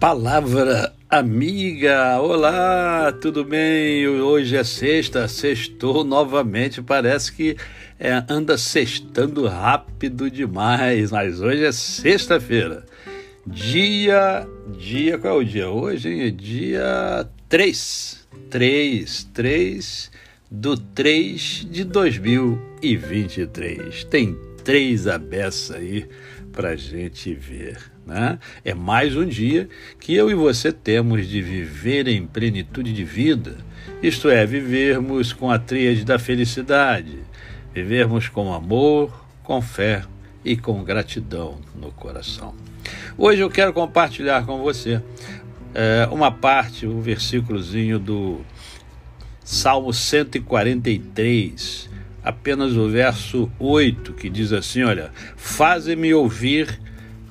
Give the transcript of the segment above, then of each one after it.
Palavra amiga, olá, tudo bem? Hoje é sexta, sextou novamente, parece que é, anda sextando rápido demais, mas hoje é sexta-feira, dia, dia, qual é o dia? Hoje é dia 3, 3, 3 do 3 de 2023, tem três abessas aí para gente ver. Né? É mais um dia que eu e você temos de viver em plenitude de vida, isto é, vivermos com a tríade da felicidade, vivermos com amor, com fé e com gratidão no coração. Hoje eu quero compartilhar com você é, uma parte, um versículozinho do Salmo 143, apenas o verso 8, que diz assim: Olha, faze-me ouvir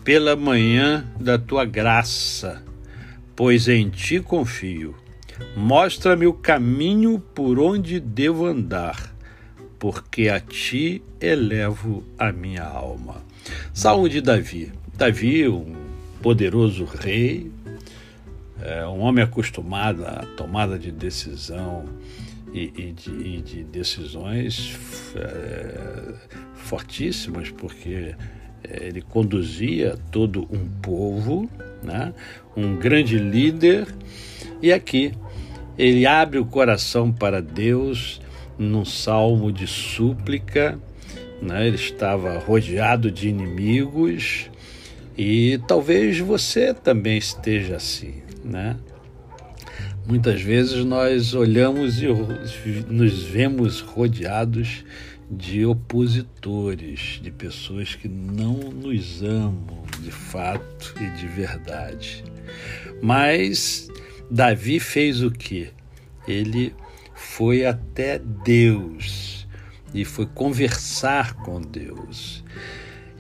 pela manhã da tua graça, pois em ti confio. Mostra-me o caminho por onde devo andar, porque a ti elevo a minha alma. Salmo de Davi. Davi, um poderoso rei, é um homem acostumado à tomada de decisão e, e, de, e de, decisões é, fortíssimas, porque ele conduzia todo um povo, né? um grande líder, e aqui ele abre o coração para Deus num salmo de súplica. Né? Ele estava rodeado de inimigos e talvez você também esteja assim. Né? Muitas vezes nós olhamos e nos vemos rodeados de opositores, de pessoas que não nos amam de fato e de verdade. Mas Davi fez o que? Ele foi até Deus e foi conversar com Deus.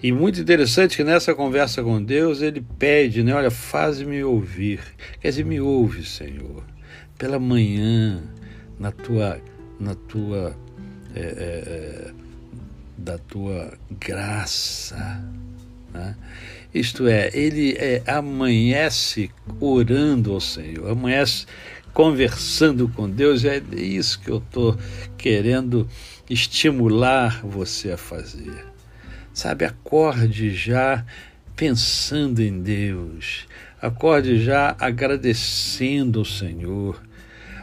E muito interessante que nessa conversa com Deus ele pede, né? Olha, faz-me ouvir. Quer dizer, me ouve, Senhor, pela manhã, na tua, na tua é, é, da tua graça. Né? Isto é, ele é, amanhece orando ao Senhor, amanhece conversando com Deus, é isso que eu estou querendo estimular você a fazer. Sabe, acorde já pensando em Deus, acorde já agradecendo ao Senhor,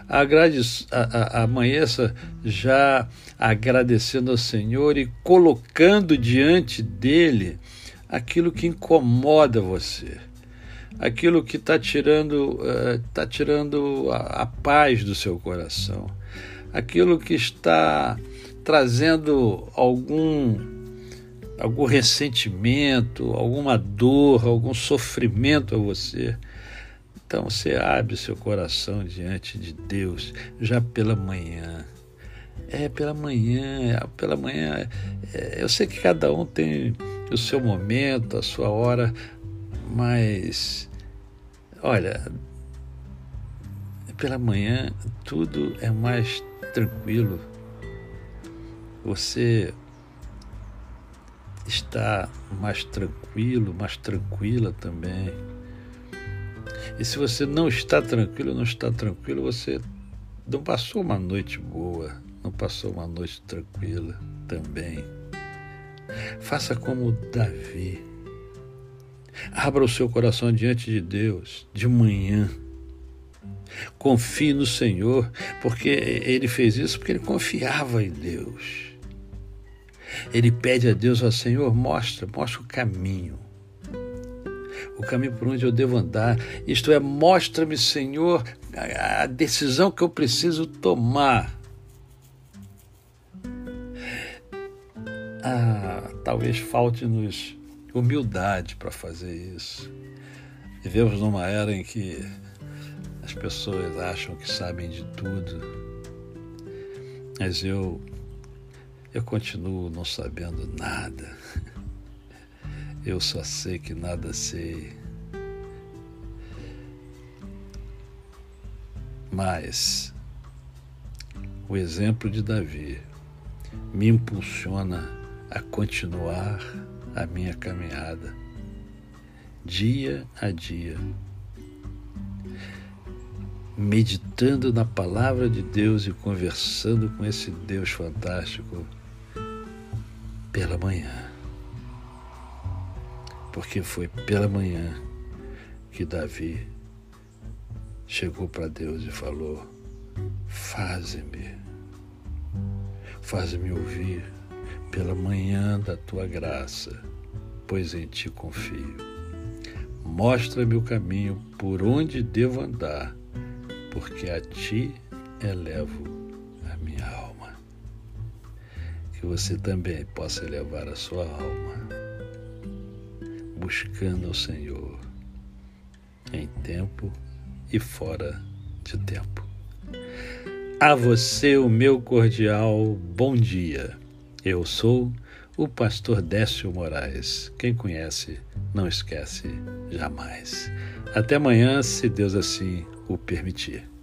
Agrade, a, a, amanheça já agradecendo ao Senhor e colocando diante dele aquilo que incomoda você, aquilo que está tirando, uh, tá tirando a, a paz do seu coração, aquilo que está trazendo algum algum ressentimento, alguma dor, algum sofrimento a você. Então você abre seu coração diante de Deus já pela manhã. É, pela manhã, é, pela manhã. É, eu sei que cada um tem o seu momento, a sua hora, mas olha, pela manhã tudo é mais tranquilo. Você está mais tranquilo, mais tranquila também. E se você não está tranquilo, não está tranquilo, você não passou uma noite boa, não passou uma noite tranquila também. Faça como Davi. Abra o seu coração diante de Deus de manhã. Confie no Senhor, porque ele fez isso porque ele confiava em Deus. Ele pede a Deus, ao Senhor, mostra, mostra o caminho o caminho por onde eu devo andar. Isto é, mostra-me, Senhor, a decisão que eu preciso tomar. Ah, talvez falte-nos humildade para fazer isso. Vivemos numa era em que as pessoas acham que sabem de tudo, mas eu eu continuo não sabendo nada. Eu só sei que nada sei. Mas o exemplo de Davi me impulsiona a continuar a minha caminhada dia a dia meditando na palavra de Deus e conversando com esse Deus fantástico pela manhã. Porque foi pela manhã que Davi chegou para Deus e falou: Faze-me, faze-me ouvir pela manhã da tua graça, pois em ti confio. Mostra-me o caminho por onde devo andar porque a ti elevo a minha alma. Que você também possa elevar a sua alma, buscando ao Senhor em tempo e fora de tempo. A você o meu cordial bom dia. Eu sou o pastor Décio Moraes. Quem conhece, não esquece jamais. Até amanhã, se Deus assim o permitir.